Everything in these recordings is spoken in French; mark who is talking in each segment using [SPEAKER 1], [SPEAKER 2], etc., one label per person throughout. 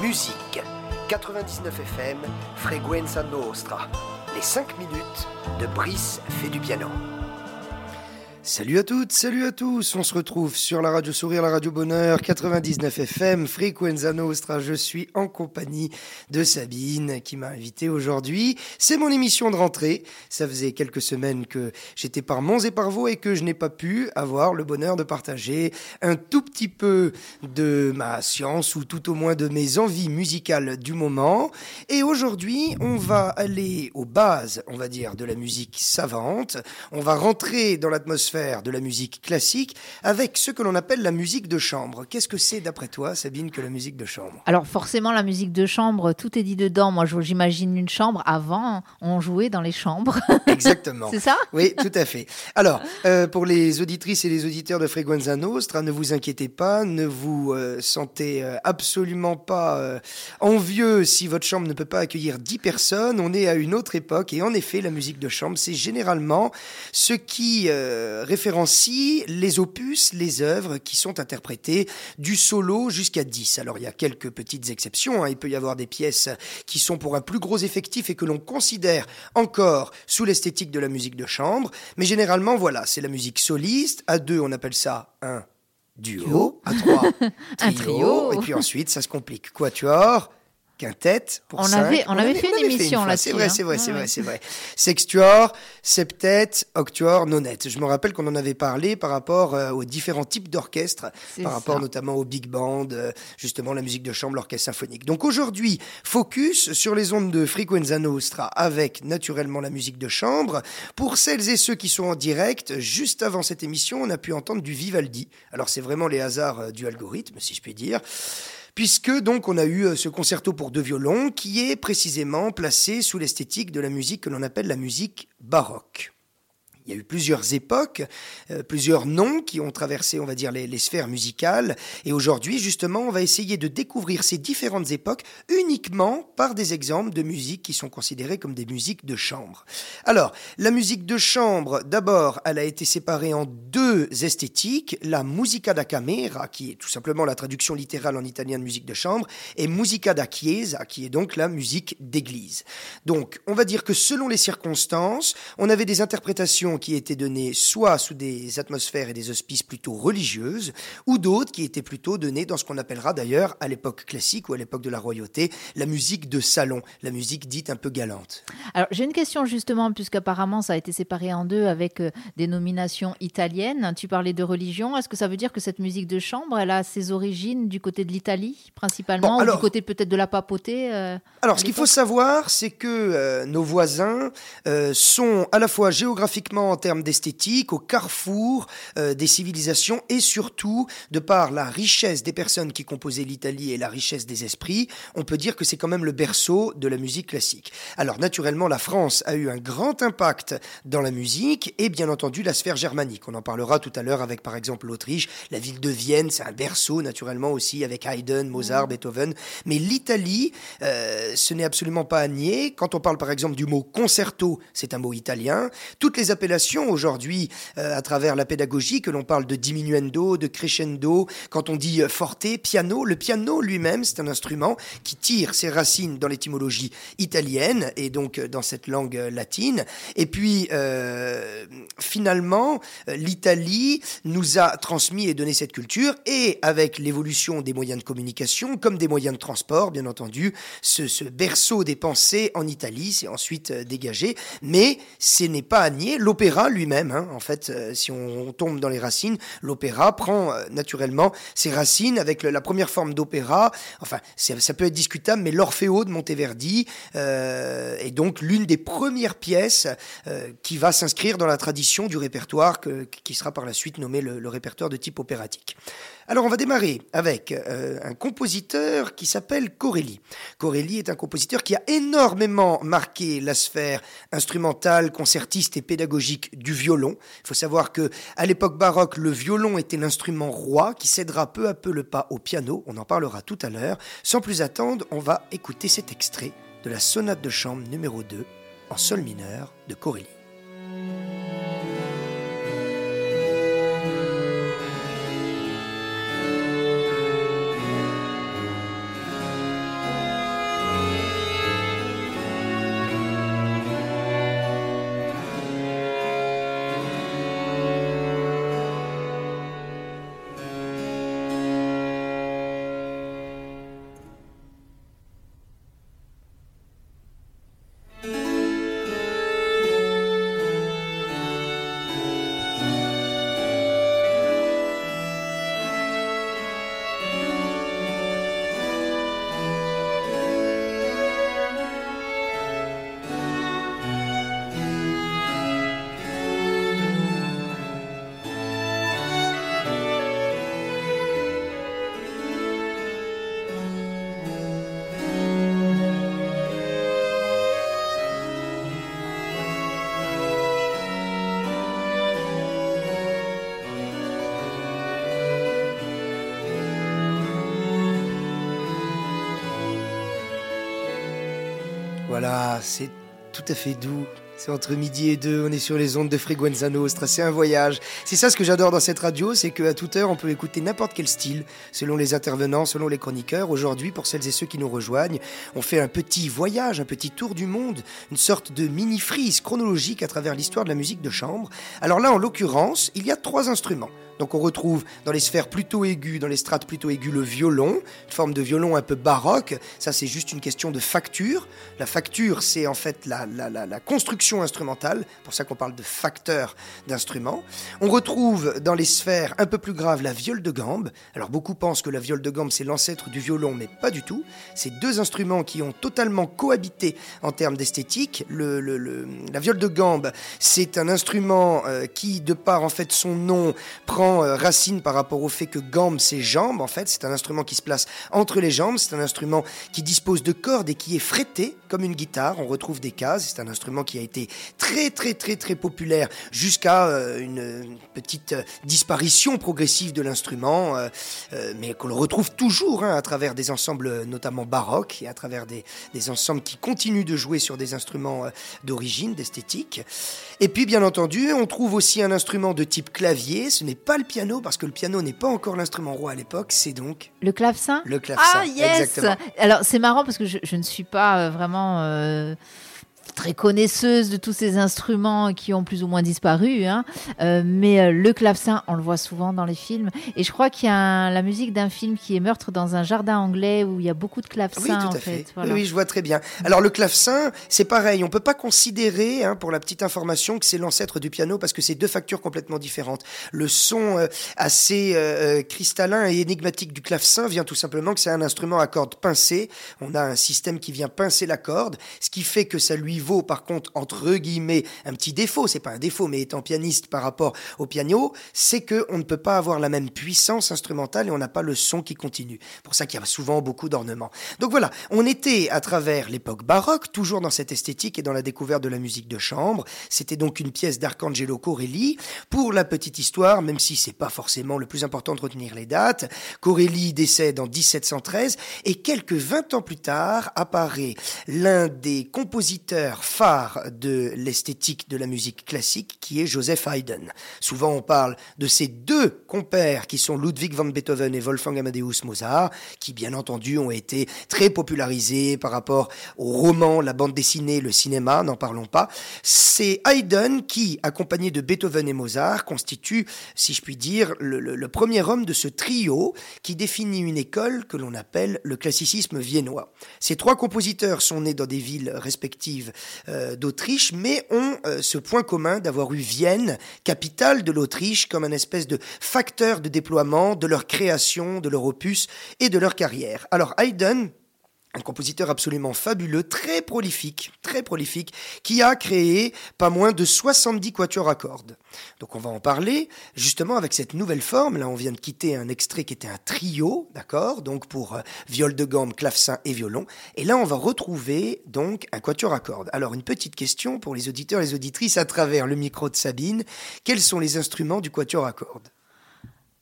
[SPEAKER 1] musique. 99 FM, Frequenza Nostra. Les 5 minutes de Brice fait du piano. Salut à toutes, salut à tous. On se retrouve sur la radio Sourire, la radio Bonheur, 99 FM, Frequenza Nostra. Je suis en compagnie de Sabine qui m'a invité aujourd'hui. C'est mon émission de rentrée. Ça faisait quelques semaines que j'étais par Mons et par Vaux et que je n'ai pas pu avoir le bonheur de partager un tout petit peu de ma science ou tout au moins de mes envies musicales du moment. Et aujourd'hui, on va aller aux bases, on va dire, de la musique savante. On va rentrer dans l'atmosphère de la musique classique avec ce que l'on appelle la musique de chambre. Qu'est-ce que c'est d'après toi, Sabine, que la musique de chambre?
[SPEAKER 2] Alors forcément, la musique de chambre, tout est dit dedans. Moi, j'imagine une chambre. Avant, on jouait dans les chambres.
[SPEAKER 1] Exactement.
[SPEAKER 2] c'est ça?
[SPEAKER 1] Oui, tout à fait. Alors, euh, pour les auditrices et les auditeurs de Frequenza Nostra, ne vous inquiétez pas, ne vous euh, sentez euh, absolument pas envieux si votre chambre ne peut pas accueillir 10 personnes. On est à une autre époque et en effet, la musique de chambre, c'est généralement ce qui référencie les opus, les œuvres qui sont interprétées du solo jusqu'à 10. Alors il y a quelques petites exceptions, hein. il peut y avoir des pièces qui sont pour un plus gros effectif et que l'on considère encore sous l'esthétique de la musique de chambre, mais généralement voilà, c'est la musique soliste, à deux on appelle ça un duo, à trois
[SPEAKER 2] un trio,
[SPEAKER 1] et puis ensuite ça se complique. Quatuor, quintette pour
[SPEAKER 2] on
[SPEAKER 1] cinq.
[SPEAKER 2] Avait, on, avait fait une émission là
[SPEAKER 1] C'est vrai, c'est vrai, c'est vrai, c'est vrai. Sextuor, septet, octuor, nonette. Je me rappelle qu'on en avait parlé par rapport euh, aux différents types d'orchestres, par rapport notamment au big band, euh, justement la musique de chambre, l'orchestre symphonique. Donc aujourd'hui, focus sur les ondes de Frequenza Nostra avec naturellement la musique de chambre. Pour celles et ceux qui sont en direct, juste avant cette émission, on a pu entendre du Vivaldi. Alors c'est vraiment les hasards euh, du algorithme, si je puis dire puisque donc on a eu euh, ce concerto pour deux violons qui est précisément placé sous l'esthétique de la musique que l'on appelle la musique baroque. Il y a eu plusieurs époques, euh, plusieurs noms qui ont traversé, on va dire, les, sphères musicales. Et aujourd'hui, justement, on va essayer de découvrir ces différentes époques uniquement par des exemples de musiques qui sont considérées comme des musiques de chambre. Alors, la musique de chambre, d'abord, elle a été séparée en deux esthétiques. La musica da camera, qui est tout simplement la traduction littérale en italien de musique de chambre, et musica da chiesa, qui est donc la musique d'église. Donc, on va dire que selon les circonstances, on avait des interprétations qui étaient données soit sous des atmosphères et des auspices plutôt religieuses, ou d'autres qui étaient plutôt données dans ce qu'on appellera d'ailleurs à l'époque classique ou à l'époque de la royauté, la musique de salon, la musique dite un peu galante.
[SPEAKER 2] Alors j'ai une question justement, puisqu'apparemment ça a été séparé en deux avec euh, des nominations italiennes. Tu parlais de religion, est-ce que ça veut dire que cette musique de chambre, elle a ses origines du côté de l'Italie principalement, ou du côté peut-être de la papauté
[SPEAKER 1] euh, Alors ce qu'il faut savoir, c'est que euh, nos voisins sont à la fois géographiquement en termes d'esthétique, au carrefour euh, des civilisations et surtout, de par la richesse des personnes qui composaient l'Italie et la richesse des esprits, on peut dire que c'est quand même le berceau de la musique classique. Alors naturellement, la France a eu un grand impact dans la musique et bien entendu la sphère germanique. On en parlera tout à l'heure avec par exemple l'Autriche, la ville de Vienne, c'est un berceau naturellement aussi avec Haydn, Mozart, Beethoven. Mais l'Italie, euh, ce n'est absolument pas à nier. Quand on parle par exemple du mot concerto, c'est un mot italien. Toutes les appellations aujourd'hui euh, à travers la pédagogie, que l'on parle de diminuendo, de crescendo, quand on dit euh, forte, piano, le piano lui-même, c'est un instrument qui tire ses racines dans l'étymologie italienne et donc euh, dans cette langue latine. Et puis, finalement, l'Italie nous a transmis et donné cette culture et avec l'évolution des moyens de communication, comme des moyens de transport, bien entendu, ce, ce berceau des pensées en Italie s'est ensuite dégagé. Mais ce n'est pas à nier l'opéra lui-même. Hein. en fait, euh, si on, tombe dans les racines, l'opéra prend euh, naturellement ses racines avec la première forme d'opéra. Enfin, ça peut être discutable, mais l'Orfeo de Monteverdi euh, est donc l'une des premières pièces qui va s'inscrire dans la tradition du répertoire qui sera par la suite nommé le répertoire de type opératique. Alors on va démarrer avec euh, un compositeur qui s'appelle Corelli. Corelli est un compositeur qui a énormément marqué la sphère instrumentale, concertiste et pédagogique du violon. Il faut savoir que à l'époque baroque, le violon était l'instrument roi qui cédera peu à peu le pas au piano. On en parlera tout à l'heure. Sans plus attendre, on va écouter cet extrait de la sonate de chambre numéro 2 en sol mineur de Corelli. Voilà, c'est tout à fait doux. C'est entre midi et deux, on est sur les ondes de Freguenza Nostra, c'est un voyage. C'est ça ce que j'adore dans cette radio, c'est qu'à toute heure on peut écouter n'importe quel style, selon les intervenants, selon les chroniqueurs. Aujourd'hui, pour celles et ceux qui nous rejoignent, on fait un petit voyage, un petit tour du monde, une sorte de mini-frise chronologique à travers l'histoire de la musique de chambre. Alors là, en l'occurrence, il y a trois instruments. Donc on retrouve dans les sphères plutôt aiguës, dans les strates plutôt aiguës, le violon, une forme de violon un peu baroque. Ça, c'est juste une question de facture. La facture, c'est en fait la, la, construction instrumentale, pour ça qu'on parle de facteur d'instrument. On retrouve dans les sphères un peu plus graves la viole de gambe. Alors beaucoup pensent que la viole de gambe, c'est l'ancêtre du violon, mais pas du tout. C'est deux instruments qui ont totalement cohabité en termes d'esthétique. Le, la viole de gambe, c'est un instrument euh, qui, de par en fait son nom, prend euh, racine par rapport au fait que gambe, c'est jambes. En fait, c'est un instrument qui se place entre les jambes. C'est un instrument qui dispose de cordes et qui est frété comme une guitare. On retrouve des cases. C'est un instrument qui a été très, très, très, très populaire jusqu'à euh, une petite euh, disparition progressive de l'instrument, mais qu'on le retrouve toujours hein, à travers des ensembles notamment baroques et à travers des, des ensembles qui continuent de jouer sur des instruments d'origine, d'esthétique. Et puis, bien entendu, on trouve aussi un instrument de type clavier. Ce n'est pas le piano, parce que le piano n'est pas encore l'instrument roi à l'époque, c'est donc...
[SPEAKER 2] Le clavecin?
[SPEAKER 1] Le clavecin,
[SPEAKER 2] ah, yes! Alors, c'est marrant parce que je, ne suis pas euh, vraiment... Euh, très connaisseuse de tous ces instruments qui ont plus ou moins disparu, hein. euh, mais euh, le clavecin, on le voit souvent dans les films. Et je crois qu'il y a la musique d'un film qui est Meurtre dans un jardin anglais où il y a beaucoup de clavecins.
[SPEAKER 1] Oui, tout à fait. Oui, je vois très bien. Alors le clavecin, c'est pareil. On peut pas considérer, hein, pour la petite information, que c'est l'ancêtre du piano parce que c'est deux factures complètement différentes. Le son euh, assez cristallin et énigmatique du clavecin vient tout simplement que c'est un instrument à cordes pincées. On a un système qui vient pincer la corde, ce qui fait que ça lui vaut par contre entre guillemets un petit défaut, c'est pas un défaut, mais étant pianiste par rapport au piano, c'est que on ne peut pas avoir la même puissance instrumentale et on n'a pas le son qui continue. Pour ça qu'il y a souvent beaucoup d'ornements. Donc voilà, on était à travers l'époque baroque, toujours dans cette esthétique et dans la découverte de la musique de chambre. C'était donc une pièce d'Arcangelo Corelli. Pour la petite histoire, même si c'est pas forcément le plus important de retenir les dates, Corelli décède en 1713 et quelques 20 ans plus tard apparaît l'un des compositeurs phare de l'esthétique de la musique classique qui est Joseph Haydn. Souvent on parle de ces deux compères qui sont Ludwig van Beethoven et Wolfgang Amadeus Mozart, qui bien entendu ont été très popularisés par rapport au roman, la bande dessinée, le cinéma, n'en parlons pas. C'est Haydn qui, accompagné de Beethoven et Mozart, constitue, si je puis dire, le premier homme de ce trio qui définit une école que l'on appelle le classicisme viennois. Ces trois compositeurs sont nés dans des villes respectives euh, d'Autriche, mais ont euh, ce point commun d'avoir eu Vienne, capitale de l'Autriche, comme un espèce de facteur de déploiement de leur création, de leur opus et de leur carrière. Alors Haydn, un compositeur absolument fabuleux, très prolifique, très prolifique, qui a créé pas moins de 70 quatuors à cordes. Donc on va en parler justement avec cette nouvelle forme. Là, on vient de quitter un extrait qui était un trio, d'accord Donc pour euh, viol de gamme, clavecin et violon. Et là, on va retrouver donc un quatuor à cordes. Alors une petite question pour les auditeurs et les auditrices à travers le micro de Sabine. Quels sont les instruments du quatuor à cordes?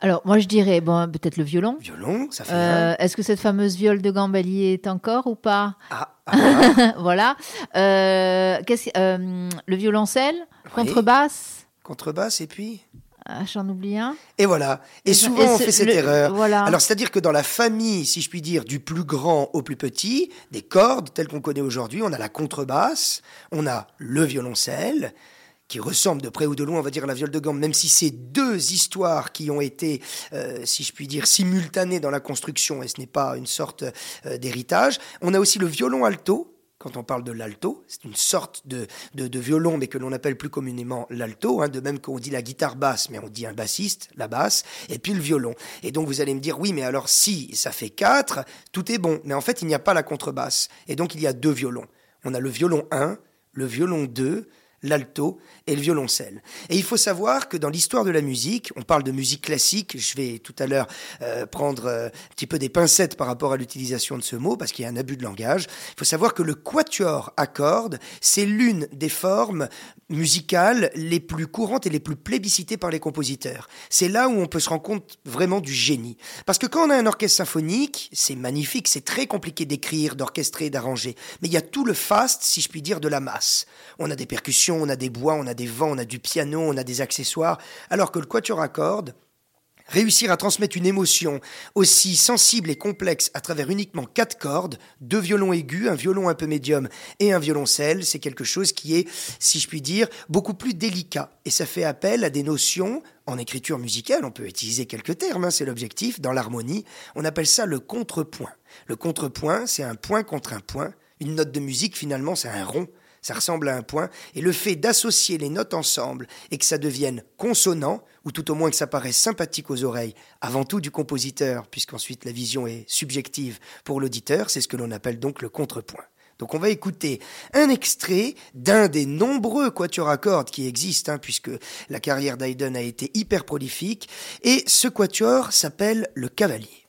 [SPEAKER 2] Alors, moi, je dirais, bon, peut-être le violon.
[SPEAKER 1] Violon, ça fait.
[SPEAKER 2] Euh, est-ce que cette fameuse viole de Gambali est encore ou pas
[SPEAKER 1] Ah, ah, ah.
[SPEAKER 2] voilà. Euh, euh, le violoncelle, contrebasse?
[SPEAKER 1] Contrebasse, et puis?
[SPEAKER 2] Ah, J'en oublie un.
[SPEAKER 1] Et voilà. Et, souvent, on fait cette erreur. Voilà. Alors, c'est-à-dire que dans la famille, si je puis dire, du plus grand au plus petit, des cordes telles qu'on connaît aujourd'hui, on a la contrebasse, on a le violoncelle, qui ressemble de près ou de loin, on va dire, à la viole de gamme, même si c'est deux histoires qui ont été, euh, si je puis dire, simultanées dans la construction, et ce n'est pas une sorte euh, d'héritage. On a aussi le violon alto, quand on parle de l'alto, c'est une sorte de, de, violon, mais que l'on appelle plus communément l'alto, hein, de même qu'on dit la guitare basse, mais on dit un bassiste, la basse, et puis le violon. Et donc vous allez me dire, oui, mais alors si ça fait quatre, tout est bon. Mais en fait, il n'y a pas la contrebasse. Et donc il y a deux violons. On a le violon 1, le violon 2, l'alto et le violoncelle. Et il faut savoir que dans l'histoire de la musique, on parle de musique classique, je vais tout à l'heure euh, prendre euh, un petit peu des pincettes par rapport à l'utilisation de ce mot, parce qu'il y a un abus de langage, il faut savoir que le quatuor à cordes, c'est l'une des formes musicales les plus courantes et les plus plébiscitées par les compositeurs. C'est là où on peut se rendre compte vraiment du génie. Parce que quand on a un orchestre symphonique, c'est magnifique, c'est très compliqué d'écrire, d'orchestrer, d'arranger. Mais il y a tout le faste, si je puis dire, de la masse. On a des percussions, on a des bois, on a des vents, on a du piano, on a des accessoires, alors que le quatuor à cordes, Réussir à transmettre une émotion aussi sensible et complexe à travers uniquement quatre cordes, deux violons aigus, un violon un peu médium et un violoncelle, c'est quelque chose qui est, si je puis dire, beaucoup plus délicat. Et ça fait appel à des notions en écriture musicale, on peut utiliser quelques termes, hein, c'est l'objectif, dans l'harmonie, on appelle ça le contrepoint. Le contrepoint, c'est un point contre un point. Une note de musique, finalement, c'est un rond ça ressemble à un point, et le fait d'associer les notes ensemble et que ça devienne consonant, ou tout au moins que ça paraisse sympathique aux oreilles, avant tout du compositeur, puisqu'ensuite la vision est subjective pour l'auditeur, c'est ce que l'on appelle donc le contrepoint. Donc on va écouter un extrait d'un des nombreux quatuors à cordes qui existent, hein, puisque la carrière d'Haydn a été hyper prolifique, et ce quatuor s'appelle le cavalier.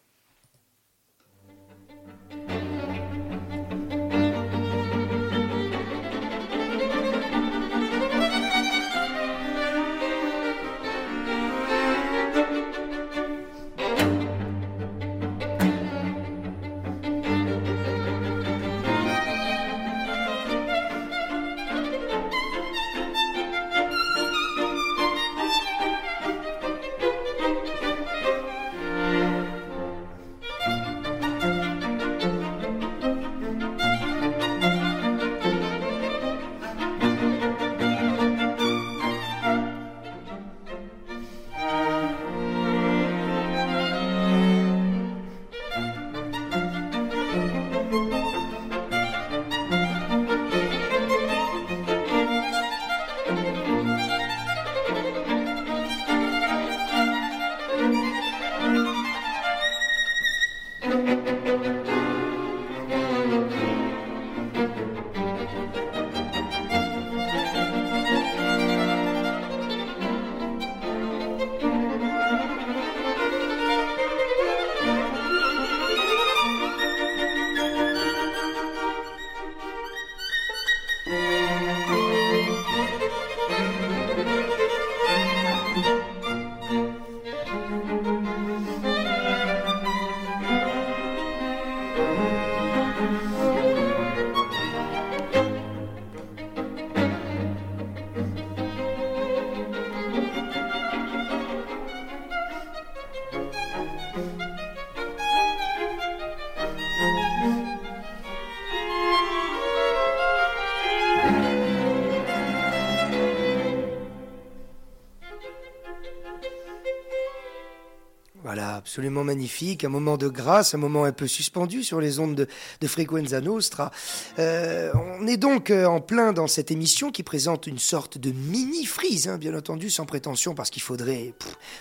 [SPEAKER 1] Absolument magnifique, un moment de grâce, un moment un peu suspendu sur les ondes de, de Frequenza Nostra. Euh, on est donc euh, en plein dans cette émission qui présente une sorte de mini-frise, hein, bien entendu, sans prétention, parce qu'il faudrait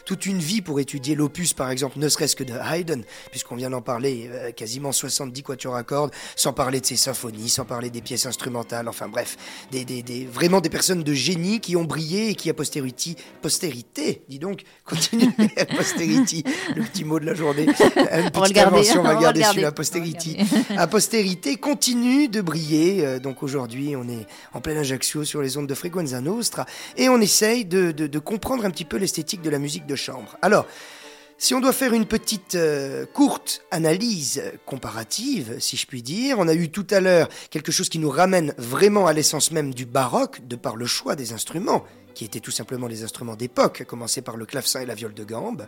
[SPEAKER 1] toute une vie pour étudier l'opus, par exemple, ne serait-ce que de Haydn, puisqu'on vient d'en parler, euh, quasiment 70 quatuors à cordes, sans parler de ses symphonies, sans parler des pièces instrumentales, enfin bref, des, des, des, vraiment des personnes de génie qui ont brillé et qui, à postérité, postérité, dis donc, continue à postérité, mot de la journée. Une petite on va garder sur la postérité. La postérité continue de briller. Euh, donc aujourd'hui, on est en plein Ajaccio sur les ondes de Frequenza Nostra et on essaye de, de, de comprendre un petit peu l'esthétique de la musique de chambre. Alors, si on doit faire une petite euh, courte analyse comparative, si je puis dire, on a eu tout à l'heure quelque chose qui nous ramène vraiment à l'essence même du baroque, de par le choix des instruments, qui étaient tout simplement les instruments d'époque, à commencer par le clavecin et la viole de gambe.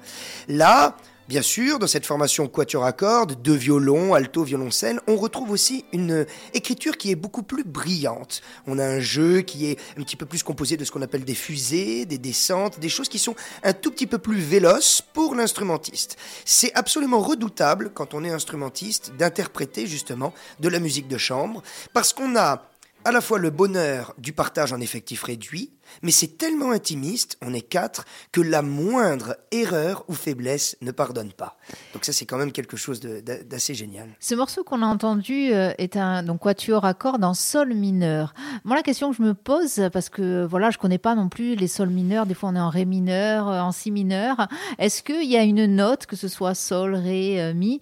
[SPEAKER 1] Là, Bien sûr, dans cette formation quatuor à cordes, deux violons, alto, violoncelle, on retrouve aussi une écriture qui est beaucoup plus brillante. On a un jeu qui est un petit peu plus composé de ce qu'on appelle des fusées, des descentes, des choses qui sont un tout petit peu plus véloces pour l'instrumentiste. C'est absolument redoutable quand on est instrumentiste d'interpréter justement de la musique de chambre parce qu'on a à la fois le bonheur du partage en effectif réduit, mais c'est tellement intimiste, on est quatre, que la moindre erreur ou faiblesse ne pardonne pas. Donc ça, c'est quand même quelque chose d'assez génial.
[SPEAKER 2] Ce morceau qu'on a entendu euh, est un donc quatuor à cordes en sol mineur. Moi, la question que je me pose, parce que voilà, je connais pas non plus les sols mineurs. Des fois, on est en ré mineur, euh, en si mineur. Est-ce qu'il y a une note, que ce soit sol, ré, euh, mi,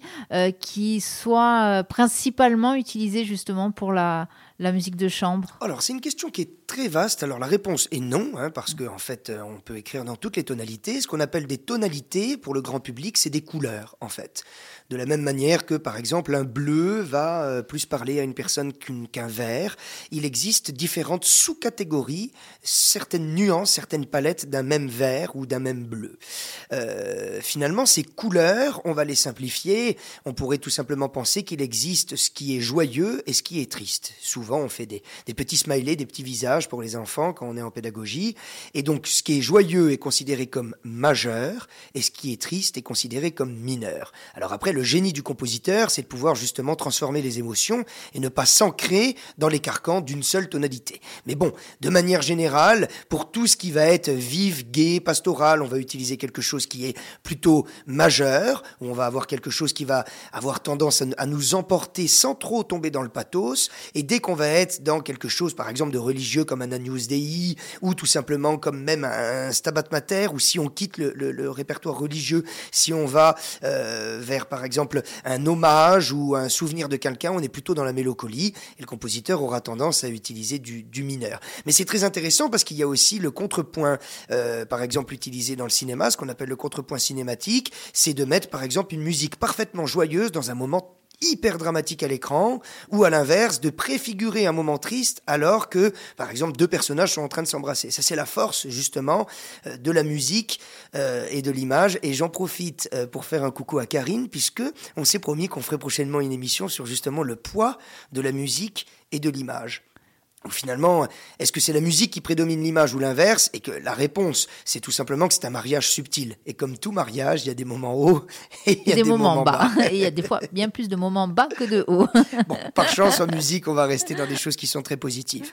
[SPEAKER 2] qui soit principalement utilisée justement pour la la musique de chambre
[SPEAKER 1] Alors, c'est une question qui est très vaste. Alors, la réponse est non, hein, parce qu'en en fait, euh, on peut écrire dans toutes les tonalités. Ce qu'on appelle des tonalités pour le grand public, c'est des couleurs, en fait. De la même manière que, par exemple, un bleu va euh, plus parler à une personne qu'un vert, il existe différentes sous-catégories, certaines nuances, certaines palettes d'un même vert ou d'un même bleu. Euh, finalement, ces couleurs, on va les simplifier. On pourrait tout simplement penser qu'il existe ce qui est joyeux et ce qui est triste. Souvent, on fait des, des petits smileys, des petits visages pour les enfants quand on est en pédagogie. Et donc, ce qui est joyeux est considéré comme majeur et ce qui est triste est considéré comme mineur. Alors après, le le génie du compositeur, c'est de pouvoir justement transformer les émotions et ne pas s'ancrer dans les carcans d'une seule tonalité. Mais bon, de manière générale, pour tout ce qui va être vif, gai, pastoral, on va utiliser quelque chose qui est plutôt majeur, on va avoir quelque chose qui va avoir tendance à nous emporter sans trop tomber dans le pathos. Et dès qu'on va être dans quelque chose, par exemple, de religieux comme un Agnus Dei, ou tout simplement comme même un Stabat Mater, ou si on quitte le, répertoire religieux, si on va euh, vers, par exemple, exemple un hommage ou un souvenir de quelqu'un, on est plutôt dans la mélancolie et le compositeur aura tendance à utiliser du, mineur. Mais c'est très intéressant parce qu'il y a aussi le contrepoint, euh, par exemple utilisé dans le cinéma, ce qu'on appelle le contrepoint cinématique, c'est de mettre par exemple une musique parfaitement joyeuse dans un moment hyper dramatique à l'écran, ou à l'inverse, de préfigurer un moment triste alors que, par exemple, deux personnages sont en train de s'embrasser. Ça, c'est la force, justement, euh, de la musique euh, et de l'image. Et j'en profite euh, pour faire un coucou à Karine, puisque on s'est promis qu'on ferait prochainement une émission sur justement le poids de la musique et de l'image finalement, est-ce que c'est la musique qui prédomine l'image ou l'inverse Et que la réponse, c'est tout simplement que c'est un mariage subtil. Et comme tout mariage, il y a des moments hauts et il y a des, moments, bas.
[SPEAKER 2] et il y a des fois bien plus de moments bas que de hauts.
[SPEAKER 1] bon, par chance, en musique, on va rester dans des choses qui sont très positives.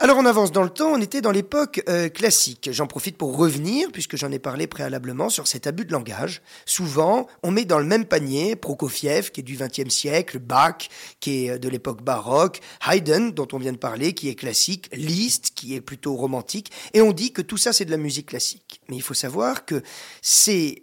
[SPEAKER 1] Alors on avance dans le temps, on était dans l'époque euh, classique. J'en profite pour revenir, puisque j'en ai parlé préalablement, sur cet abus de langage. Souvent, on met dans le même panier Prokofiev, qui est du XXe siècle, Bach, qui est euh, de l'époque baroque, Haydn, dont on vient de parler, qui est classique, Liszt, qui est plutôt romantique, et on dit que tout ça c'est de la musique classique. Mais il faut savoir que c'est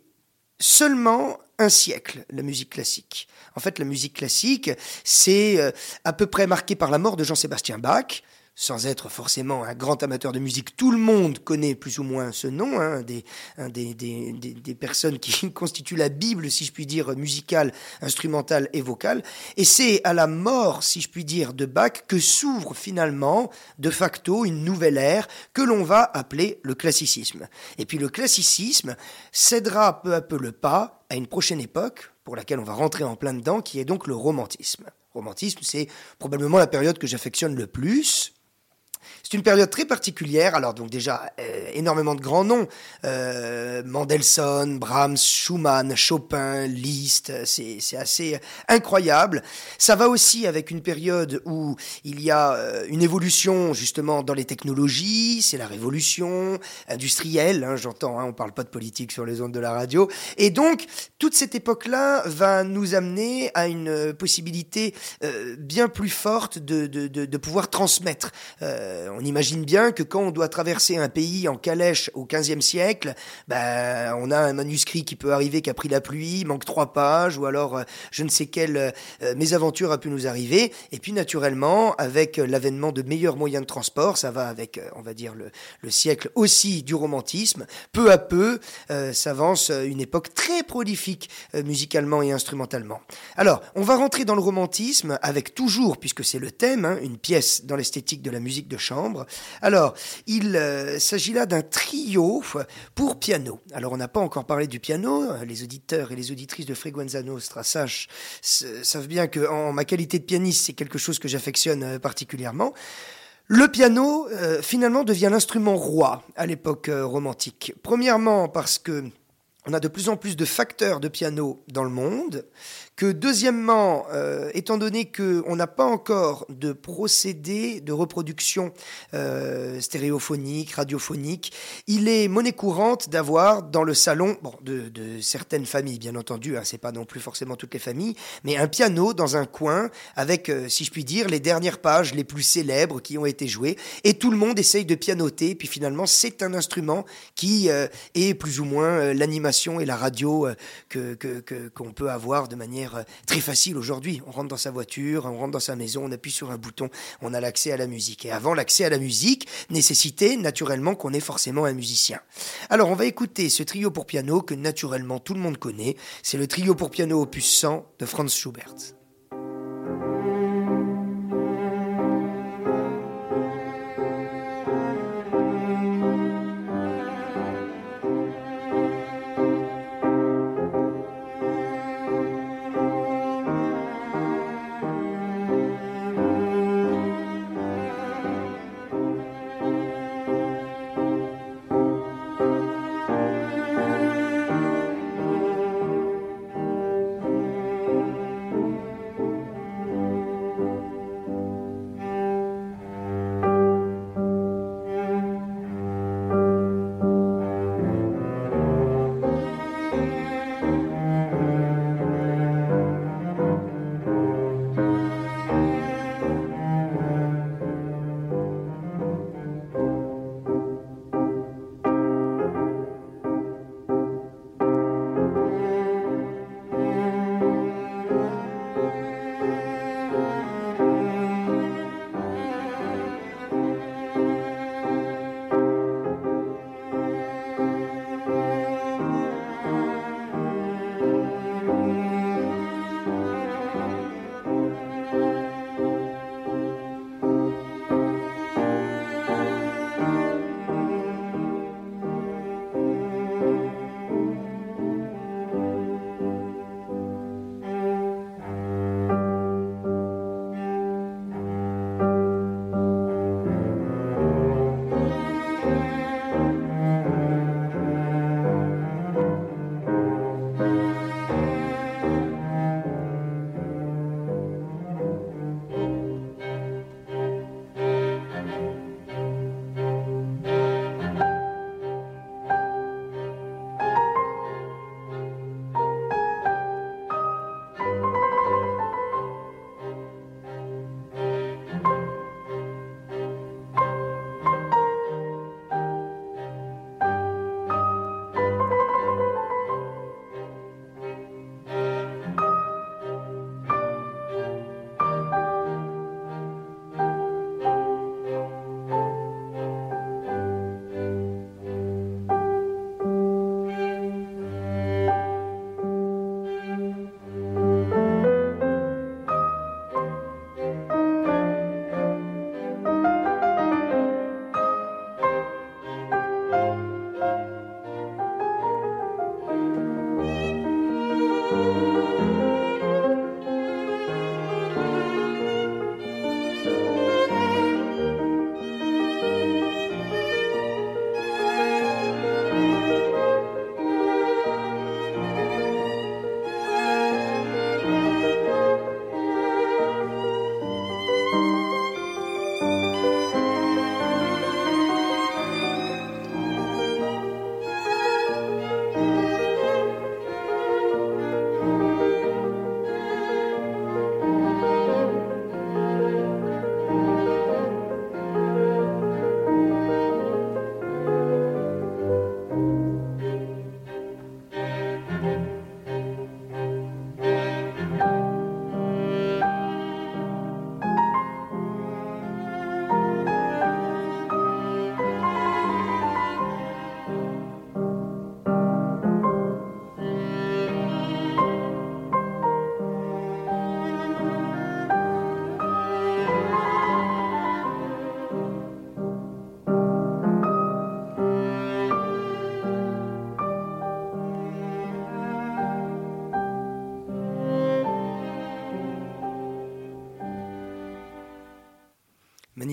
[SPEAKER 1] seulement un siècle, la musique classique. En fait, la musique classique, c'est euh, à peu près marqué par la mort de Jean-Sébastien Bach, sans être forcément un grand amateur de musique, tout le monde connaît plus ou moins ce nom, hein, des, des, personnes qui constituent la Bible, si je puis dire, musicale, instrumentale et vocale. Et c'est à la mort, si je puis dire, de Bach que s'ouvre finalement, de facto, une nouvelle ère que l'on va appeler le classicisme. Et puis le classicisme cédera peu à peu le pas à une prochaine époque, pour laquelle on va rentrer en plein dedans, qui est donc le romantisme. Romantisme, c'est probablement la période que j'affectionne le plus, c'est une période très particulière. Alors donc déjà euh, énormément de grands noms euh, Mendelssohn, Brahms, Schumann, Chopin, Liszt. C'est c'est assez incroyable. Ça va aussi avec une période où il y a euh, une évolution justement dans les technologies. C'est la révolution industrielle. Hein, J'entends. Hein, on parle pas de politique sur les ondes de la radio. Et donc toute cette époque-là va nous amener à une possibilité euh, bien plus forte de, de, de, pouvoir transmettre. Euh, on imagine bien que quand on doit traverser un pays en calèche au XVe siècle, ben, on a un manuscrit qui peut arriver qui a pris la pluie, manque trois pages, ou alors euh, je ne sais quelle euh, mésaventure a pu nous arriver. Et puis naturellement, avec l'avènement de meilleurs moyens de transport, ça va avec, on va dire, le, le siècle aussi du romantisme, peu à peu s'avance une époque très prolifique musicalement et instrumentalement. Alors, on va rentrer dans le romantisme avec toujours, puisque c'est le thème, hein, une pièce dans l'esthétique de la musique de chambre. Alors, il euh, s'agit là d'un trio pour piano. Alors, on n'a pas encore parlé du piano. Les auditeurs et les auditrices de Freguenza Nostra savent bien que en ma qualité de pianiste, c'est quelque chose que j'affectionne euh, particulièrement. Le piano, euh, finalement, devient l'instrument roi à l'époque romantique. Premièrement, parce que on a de plus en plus de facteurs de piano dans le monde, que deuxièmement, euh, étant donné qu'on n'a pas encore de procédé de reproduction euh, stéréophonique, radiophonique, il est monnaie courante d'avoir dans le salon, bon, de, certaines familles bien entendu, hein, c'est pas non plus forcément toutes les familles, mais un piano dans un coin avec, euh, si je puis dire, les dernières pages les plus célèbres qui ont été jouées, et tout le monde essaye de pianoter, puis finalement c'est un instrument qui est plus ou moins l'animation et la radio que qu'on peut avoir de manière euh, très facile aujourd'hui. On rentre dans sa voiture, on rentre dans sa maison, on appuie sur un bouton, on a l'accès à la musique. Et avant l'accès à la musique, nécessitait naturellement qu'on ait forcément un musicien. Alors on va écouter ce trio pour piano que naturellement tout le monde connaît. C'est le trio pour piano opus 100 de Franz Schubert.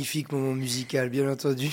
[SPEAKER 1] Magnifique moment musical, bien entendu.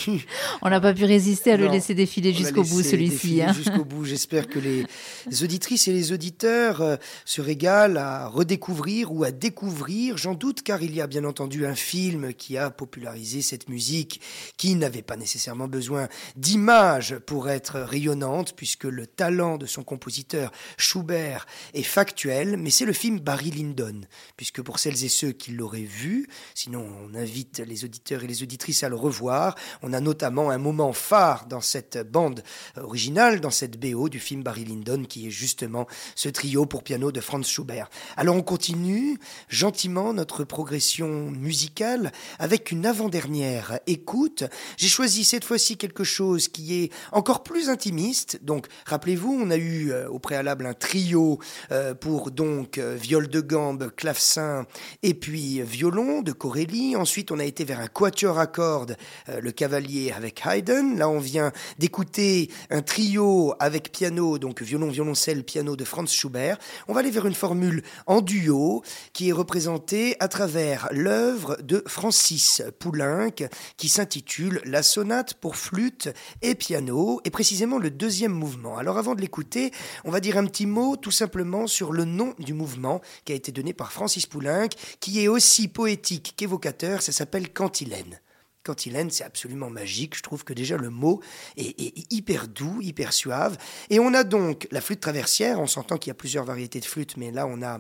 [SPEAKER 2] On n'a pas pu résister à le laisser défiler jusqu'au bout, celui-ci.
[SPEAKER 1] Hein. Jusqu'au bout. J'espère que les auditrices et les auditeurs euh, se régalent à redécouvrir ou à découvrir. J'en doute, car il y a bien entendu un film qui a popularisé cette musique, qui n'avait pas nécessairement besoin d'images pour être rayonnante, puisque le talent de son compositeur Schubert est factuel, mais c'est le film Barry Lyndon, puisque pour celles et ceux qui l'auraient vu, sinon on invite les auditeurs et les auditrices à le revoir, on a notamment un moment phare dans cette bande originale, dans cette BO du film Barry Lyndon, qui est justement ce trio pour piano de Franz Schubert. Alors on continue gentiment notre progression musicale avec une avant-dernière écoute. J'ai choisi cette fois-ci quelque chose qui est encore plus intimiste. Donc rappelez-vous, on a eu euh, au préalable un trio euh, pour donc euh, viol de gambe, clavecin et puis violon de Corelli. Ensuite, on a été vers un quatuor à cordes, le cavalier avec Haydn. Là, on vient d'écouter un trio avec piano, donc violon, violoncelle, piano de Franz Schubert. On va aller vers une formule en duo qui est représentée à travers l'œuvre de Francis Poulenc qui s'intitule La sonate pour flûte et piano et précisément le deuxième mouvement. Alors avant de l'écouter, on va dire un petit mot tout simplement sur le nom du mouvement qui a été donné par Francis Poulenc qui est aussi poétique qu'évocateur, ça s'appelle cantilène. Cantilène, c'est absolument magique. Je trouve que déjà le mot est, hyper doux, hyper suave. Et on a donc la flûte traversière. On s'entend qu'il y a plusieurs variétés de flûtes, mais là on a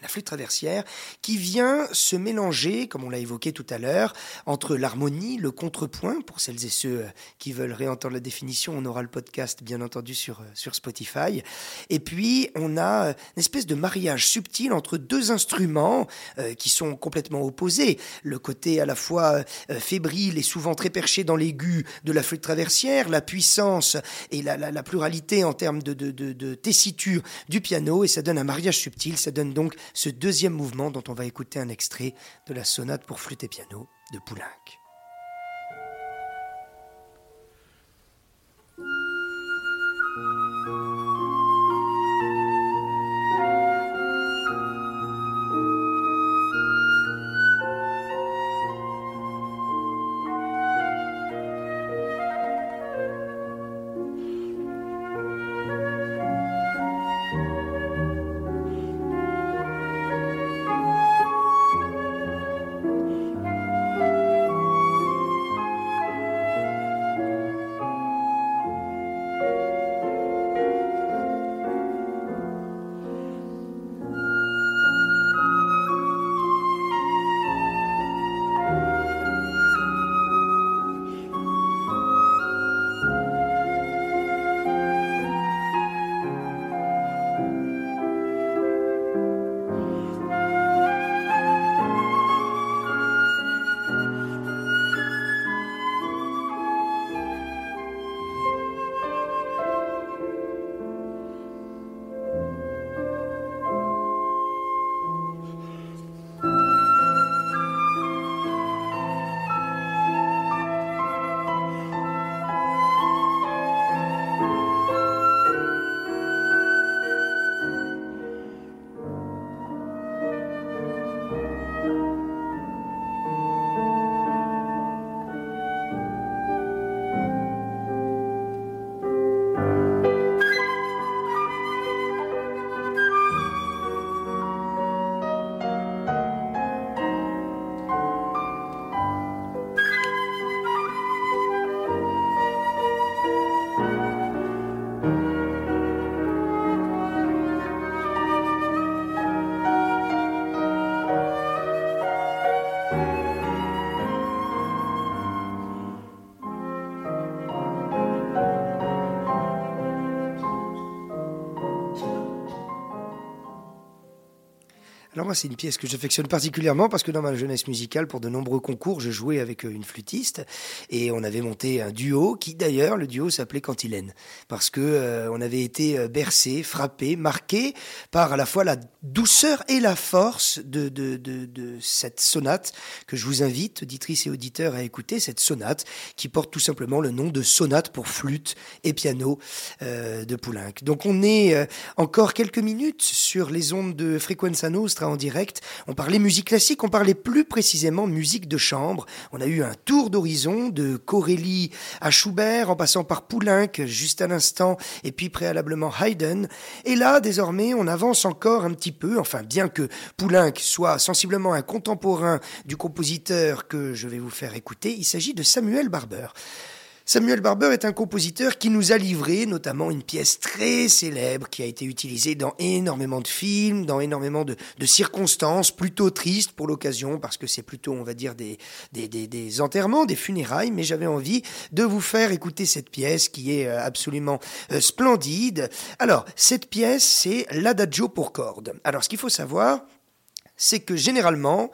[SPEAKER 1] la flûte traversière, qui vient se mélanger, comme on l'a évoqué tout à l'heure, entre l'harmonie, le contrepoint, pour celles et ceux euh, qui veulent réentendre la définition, on aura le podcast bien entendu sur, euh, sur Spotify, et puis on a euh, une espèce de mariage subtil entre deux instruments qui sont complètement opposés, le côté à la fois fébrile et souvent très perché dans l'aigu de la flûte traversière, la puissance et la, pluralité en termes de tessiture du piano, et ça donne un mariage subtil, ça donne donc ce deuxième mouvement dont on va écouter un extrait de la sonate pour flûte et piano de Poulenc. Moi, c'est une pièce que j'affectionne particulièrement parce que dans ma jeunesse musicale, pour de nombreux concours, je jouais avec euh, une flûtiste et on avait monté un duo qui, d'ailleurs, le duo s'appelait Cantilène parce que euh, on avait été euh, bercé, frappé, marqué par à la fois la douceur et la force de cette sonate que je vous invite, auditrices et auditeurs, à écouter cette sonate qui porte tout simplement le nom de sonate pour flûte et piano de Poulenc. Donc on est encore quelques minutes sur les ondes de Frequenza Nostra en direct. On parlait musique classique, on parlait plus précisément musique de chambre. On a eu un tour d'horizon de Corelli à Schubert, en passant par Poulenc juste à l'instant, et puis préalablement Haydn. Et là, désormais, on avance encore un petit peu, enfin bien que Poulenc soit sensiblement un contemporain du compositeur que je vais vous faire écouter, il s'agit de Samuel Barber. Samuel Barber est un compositeur qui nous a livré notamment une pièce très célèbre qui a été utilisée dans énormément de films, dans énormément de, circonstances plutôt tristes pour l'occasion parce que c'est plutôt, on va dire, des, des, des, enterrements, des funérailles, mais j'avais envie de vous faire écouter cette pièce qui est euh, absolument euh, splendide. Alors, cette pièce, c'est l'Adagio pour cordes. Alors, ce qu'il faut savoir, c'est que généralement,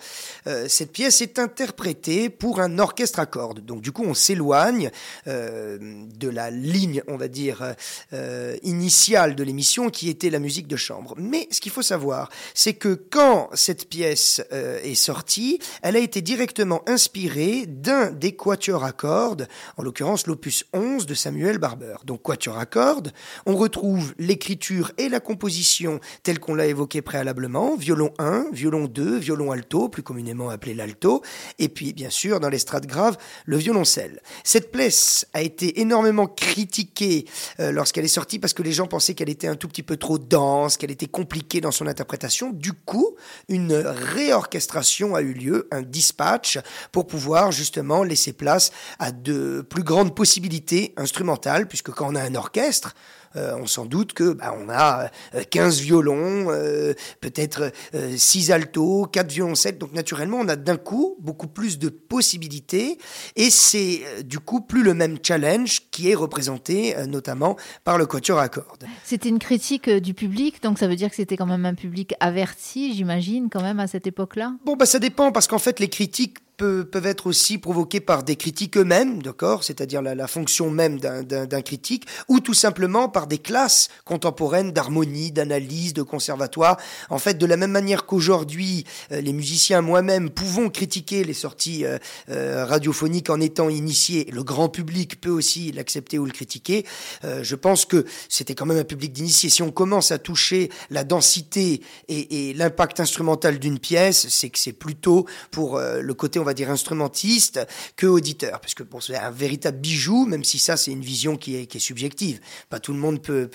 [SPEAKER 1] euh, cette pièce est interprétée pour un orchestre à cordes. Donc du coup, on s'éloigne euh, de la ligne, on va dire, euh, initiale de l'émission, qui était la musique de chambre. Mais ce qu'il faut savoir, c'est que quand cette pièce est sortie, elle a été directement inspirée d'un des quatuors à cordes, en l'occurrence l'opus 11 de Samuel Barber. Donc quatuor à cordes, on retrouve l'écriture et la composition telle qu'on l'a évoqué préalablement, violon 1, violon violon 2, violon alto, plus communément appelé l'alto, et puis bien sûr dans les strates graves, le violoncelle. Cette pièce a été énormément critiquée euh, lorsqu'elle est sortie parce que les gens pensaient qu'elle était un tout petit peu trop dense, qu'elle était compliquée dans son interprétation. Du coup, une réorchestration a eu lieu, un dispatch pour pouvoir justement laisser place à de plus grandes possibilités instrumentales, puisque quand on a un orchestre, on s'en doute que bah, on a 15 euh, violons, euh, peut-être 6 altos, 4 violoncelles. Donc naturellement, on a d'un coup beaucoup plus de possibilités et c'est du coup plus le même challenge qui est représenté notamment par le quatuor à cordes.
[SPEAKER 2] C'était une critique du public, donc ça veut dire que c'était quand même un public averti, j'imagine, quand même à cette époque-là?
[SPEAKER 1] Bon, bah ça dépend parce qu'en fait, les critiques peuvent être aussi provoqués par des critiques eux-mêmes, d'accord, c'est-à-dire la, fonction même d'un critique, ou tout simplement par des classes contemporaines d'harmonie, d'analyse, de conservatoire. En fait, de la même manière qu'aujourd'hui, euh, les musiciens, moi-même, pouvons critiquer les sorties euh, euh, radiophoniques en étant initiés, le grand public peut aussi l'accepter ou le critiquer. je pense que c'était quand même un public d'initiés. Si on commence à toucher la densité et, et l'impact instrumental d'une pièce, c'est que c'est plutôt pour le côté on va dire, instrumentiste que auditeur. Parce que bon, c'est un véritable bijou, même si ça, c'est une vision qui est, subjective. Pas tout le monde peut,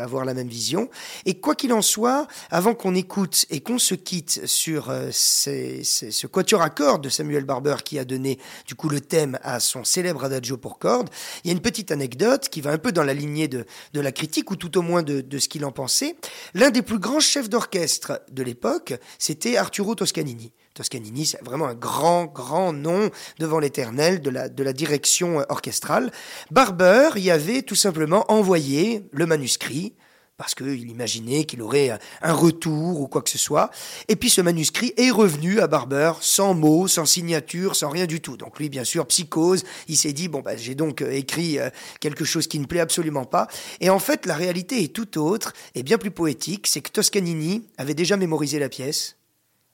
[SPEAKER 1] avoir la même vision. Et quoi qu'il en soit, avant qu'on écoute et qu'on se quitte sur euh, ce quatuor à cordes de Samuel Barber qui a donné, du coup, le thème à son célèbre adagio pour cordes, il y a une petite anecdote qui va un peu dans la lignée de, la critique, ou tout au moins de ce qu'il en pensait. L'un des plus grands chefs d'orchestre de l'époque, c'était Arturo Toscanini. Toscanini, c'est vraiment un grand, grand nom devant l'éternel de la, direction euh, orchestrale. Barber y avait tout simplement envoyé le manuscrit, parce qu'il imaginait qu'il aurait un retour ou quoi que ce soit. Et puis ce manuscrit est revenu à Barber sans mots, sans signature, sans rien du tout. Donc lui, bien sûr, psychose, il s'est dit, bon, bah, j'ai donc euh, écrit euh, quelque chose qui ne plaît absolument pas. Et en fait, la réalité est tout autre et bien plus poétique, c'est que Toscanini avait déjà mémorisé la pièce,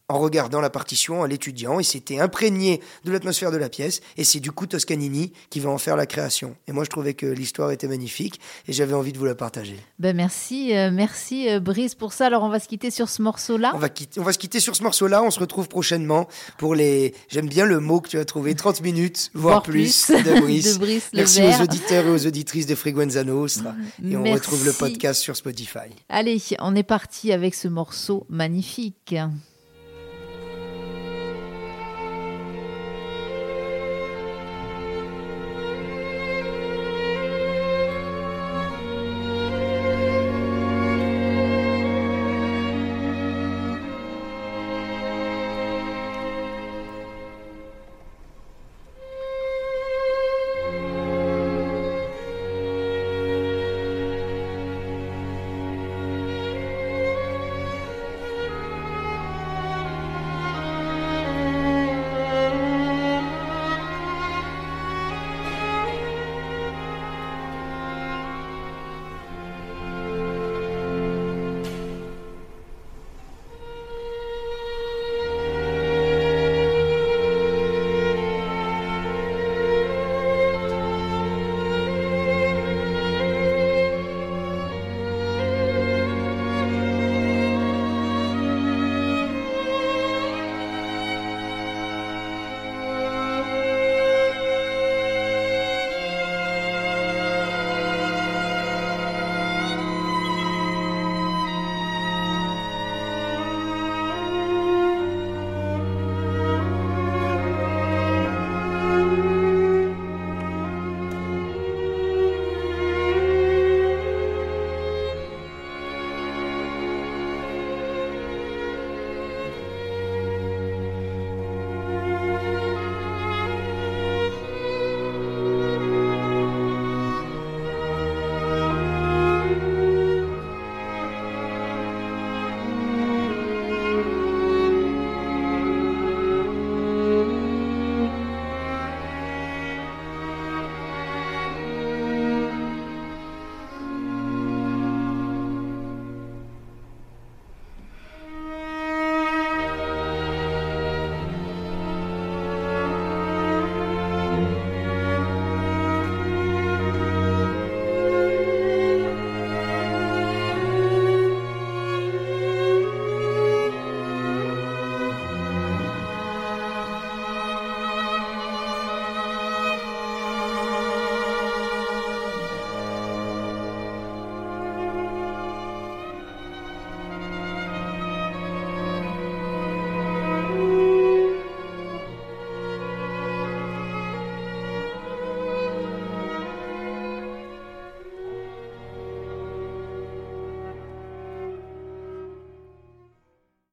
[SPEAKER 1] en regardant la partition, en l'étudiant, et s'était imprégné de l'atmosphère de la pièce, et c'est du coup Toscanini qui va en faire la création. Et moi, je trouvais que l'histoire était magnifique, et j'avais envie de vous la partager.
[SPEAKER 2] Ben merci, euh, merci euh, Brice pour ça. Alors, on va se quitter sur ce morceau-là.
[SPEAKER 1] On va, quitter, on va se quitter sur ce morceau-là. On se retrouve prochainement pour les. J'aime bien le mot que tu as trouvé, 30 minutes, voire, plus, de Brice. merci aux auditeurs et aux auditrices de Freguenza Nostra. Et on retrouve le podcast sur Spotify.
[SPEAKER 2] Allez, on est parti avec ce morceau magnifique.